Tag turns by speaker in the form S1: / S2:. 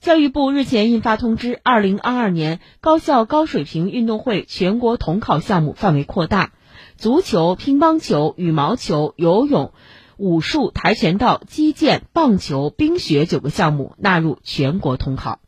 S1: 教育部日前印发通知二零二二年高校高水平运动会全国统考项目范围扩大足球乒乓球羽毛球游泳武术跆拳道击剑棒球冰雪九个项目纳入全国统考。